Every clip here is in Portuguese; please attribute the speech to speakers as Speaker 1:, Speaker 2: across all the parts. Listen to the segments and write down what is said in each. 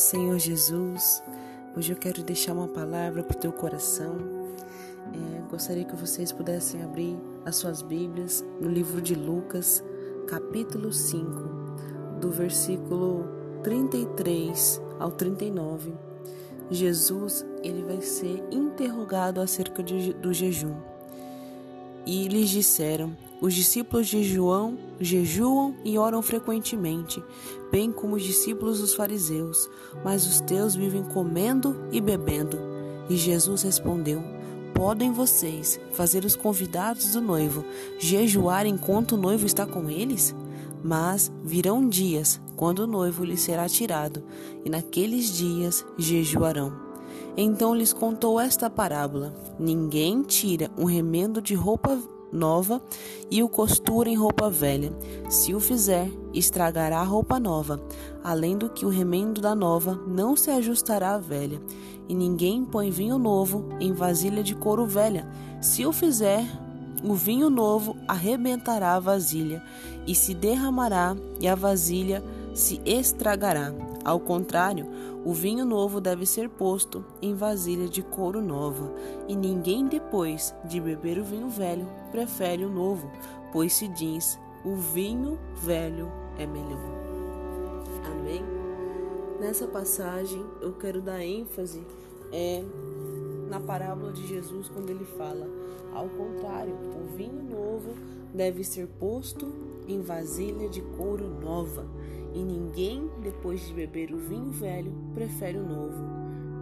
Speaker 1: Senhor Jesus. Hoje eu quero deixar uma palavra para o teu coração. É, gostaria que vocês pudessem abrir as suas Bíblias no livro de Lucas, capítulo 5, do versículo 33 ao 39. Jesus ele vai ser interrogado acerca de, do jejum. E lhes disseram: Os discípulos de João jejuam e oram frequentemente, bem como os discípulos dos fariseus, mas os teus vivem comendo e bebendo. E Jesus respondeu: Podem vocês fazer os convidados do noivo jejuar enquanto o noivo está com eles? Mas virão dias quando o noivo lhes será tirado, e naqueles dias jejuarão. Então lhes contou esta parábola: Ninguém tira um remendo de roupa nova e o costura em roupa velha. Se o fizer, estragará a roupa nova, além do que o remendo da nova não se ajustará à velha. E ninguém põe vinho novo em vasilha de couro velha. Se o fizer, o vinho novo arrebentará a vasilha e se derramará, e a vasilha se estragará. Ao contrário, o vinho novo deve ser posto em vasilha de couro nova, e ninguém depois de beber o vinho velho prefere o novo, pois se diz: o vinho velho é melhor. Amém? Nessa passagem eu quero dar ênfase é na parábola de Jesus quando ele fala: ao contrário, o vinho novo deve ser posto em vasilha de couro nova e ninguém, depois de beber o vinho velho, prefere o novo,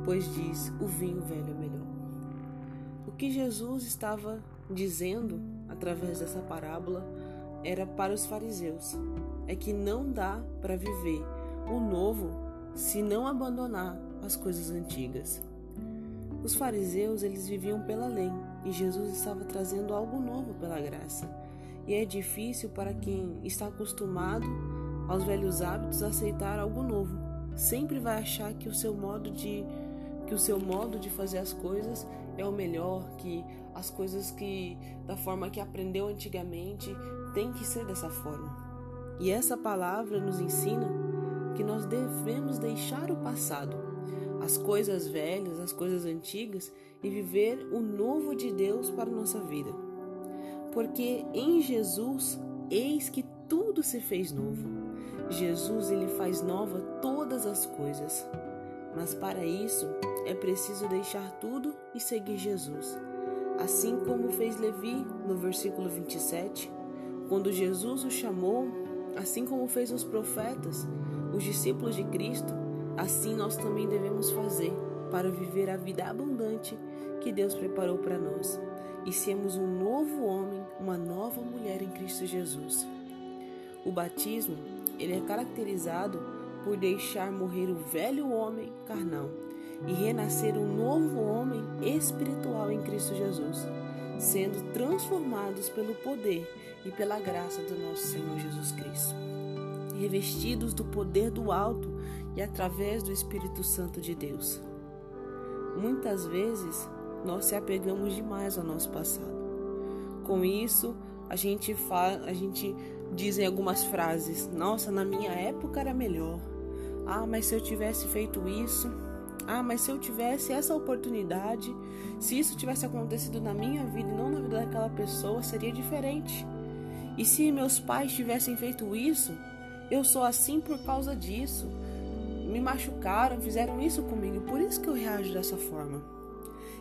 Speaker 1: pois diz: o vinho velho é melhor. O que Jesus estava dizendo através dessa parábola era para os fariseus: é que não dá para viver o novo se não abandonar as coisas antigas. Os fariseus, eles viviam pela lei e Jesus estava trazendo algo novo pela graça. E é difícil para quem está acostumado aos velhos hábitos aceitar algo novo. Sempre vai achar que o seu modo de que o seu modo de fazer as coisas é o melhor, que as coisas que da forma que aprendeu antigamente tem que ser dessa forma. E essa palavra nos ensina que nós devemos deixar o passado, as coisas velhas, as coisas antigas e viver o novo de Deus para a nossa vida. Porque em Jesus eis que tudo se fez novo. Jesus ele faz nova todas as coisas. Mas para isso é preciso deixar tudo e seguir Jesus. Assim como fez Levi no versículo 27, quando Jesus o chamou, assim como fez os profetas, os discípulos de Cristo, assim nós também devemos fazer para viver a vida abundante que Deus preparou para nós e sermos um novo homem, uma nova mulher em Cristo Jesus. O batismo ele é caracterizado por deixar morrer o velho homem carnal e renascer um novo homem espiritual em Cristo Jesus, sendo transformados pelo poder e pela graça do nosso Senhor Jesus Cristo, revestidos do poder do alto e através do Espírito Santo de Deus. Muitas vezes nós se apegamos demais ao nosso passado. Com isso, a gente faz, a gente dizem algumas frases: Nossa, na minha época era melhor. Ah, mas se eu tivesse feito isso. Ah, mas se eu tivesse essa oportunidade, se isso tivesse acontecido na minha vida e não na vida daquela pessoa, seria diferente. E se meus pais tivessem feito isso, eu sou assim por causa disso. Me machucaram, fizeram isso comigo, por isso que eu reajo dessa forma.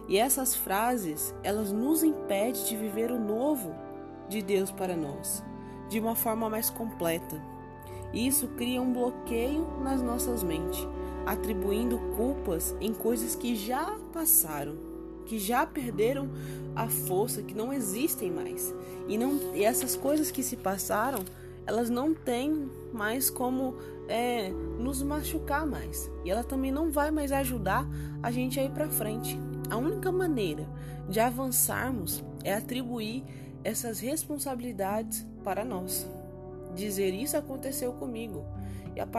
Speaker 1: E essas frases, elas nos impedem de viver o novo de Deus para nós de uma forma mais completa. Isso cria um bloqueio nas nossas mentes, atribuindo culpas em coisas que já passaram, que já perderam a força, que não existem mais. E, não, e essas coisas que se passaram, elas não têm mais como é, nos machucar mais. E ela também não vai mais ajudar a gente a ir para frente. A única maneira de avançarmos é atribuir essas responsabilidades para nós. Dizer isso aconteceu comigo.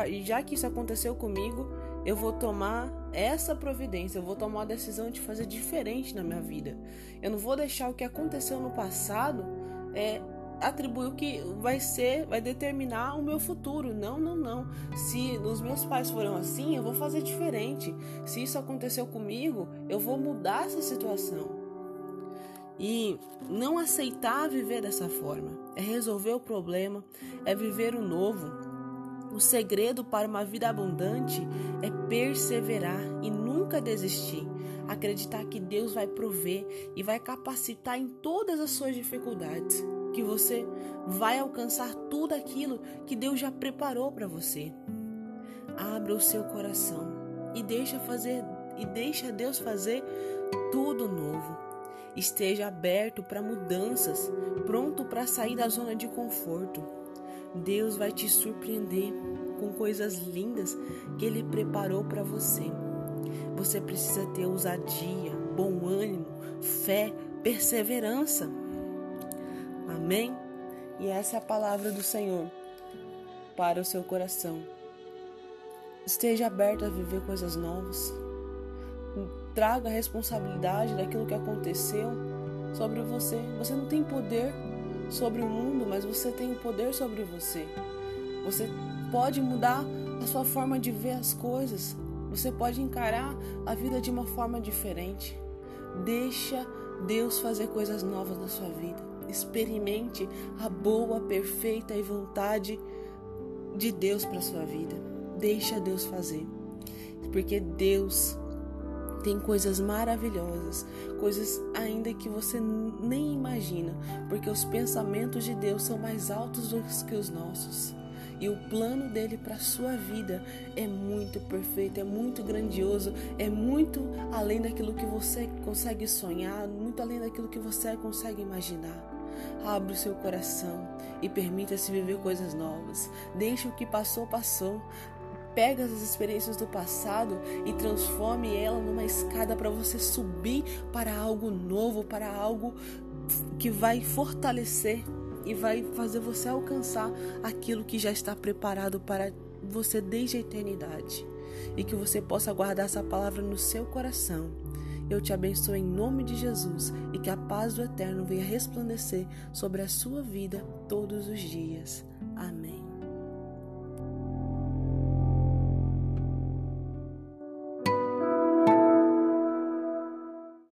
Speaker 1: E já que isso aconteceu comigo, eu vou tomar essa providência, eu vou tomar a decisão de fazer diferente na minha vida. Eu não vou deixar o que aconteceu no passado é, atribuir o que vai ser, vai determinar o meu futuro. Não, não, não. Se os meus pais foram assim, eu vou fazer diferente. Se isso aconteceu comigo, eu vou mudar essa situação. E não aceitar viver dessa forma é resolver o problema, é viver o novo. O segredo para uma vida abundante é perseverar e nunca desistir. Acreditar que Deus vai prover e vai capacitar em todas as suas dificuldades que você vai alcançar tudo aquilo que Deus já preparou para você. Abra o seu coração e deixa fazer e deixa Deus fazer tudo novo. Esteja aberto para mudanças, pronto para sair da zona de conforto. Deus vai te surpreender com coisas lindas que ele preparou para você. Você precisa ter ousadia, bom ânimo, fé, perseverança. Amém? E essa é a palavra do Senhor para o seu coração. Esteja aberto a viver coisas novas. Traga a responsabilidade daquilo que aconteceu sobre você. Você não tem poder sobre o mundo, mas você tem poder sobre você. Você pode mudar a sua forma de ver as coisas. Você pode encarar a vida de uma forma diferente. Deixa Deus fazer coisas novas na sua vida experimente a boa, perfeita e vontade de Deus para sua vida. Deixa Deus fazer. Porque Deus tem coisas maravilhosas, coisas ainda que você nem imagina, porque os pensamentos de Deus são mais altos do que os nossos. E o plano dele para a sua vida é muito perfeito, é muito grandioso, é muito além daquilo que você consegue sonhar, muito além daquilo que você consegue imaginar. Abra o seu coração e permita-se viver coisas novas. Deixe o que passou, passou. Pega as experiências do passado e transforme ela numa escada para você subir para algo novo, para algo que vai fortalecer e vai fazer você alcançar aquilo que já está preparado para você desde a eternidade. E que você possa guardar essa palavra no seu coração eu te abençoo em nome de Jesus e que a paz do Eterno venha resplandecer sobre a sua vida todos os dias. Amém.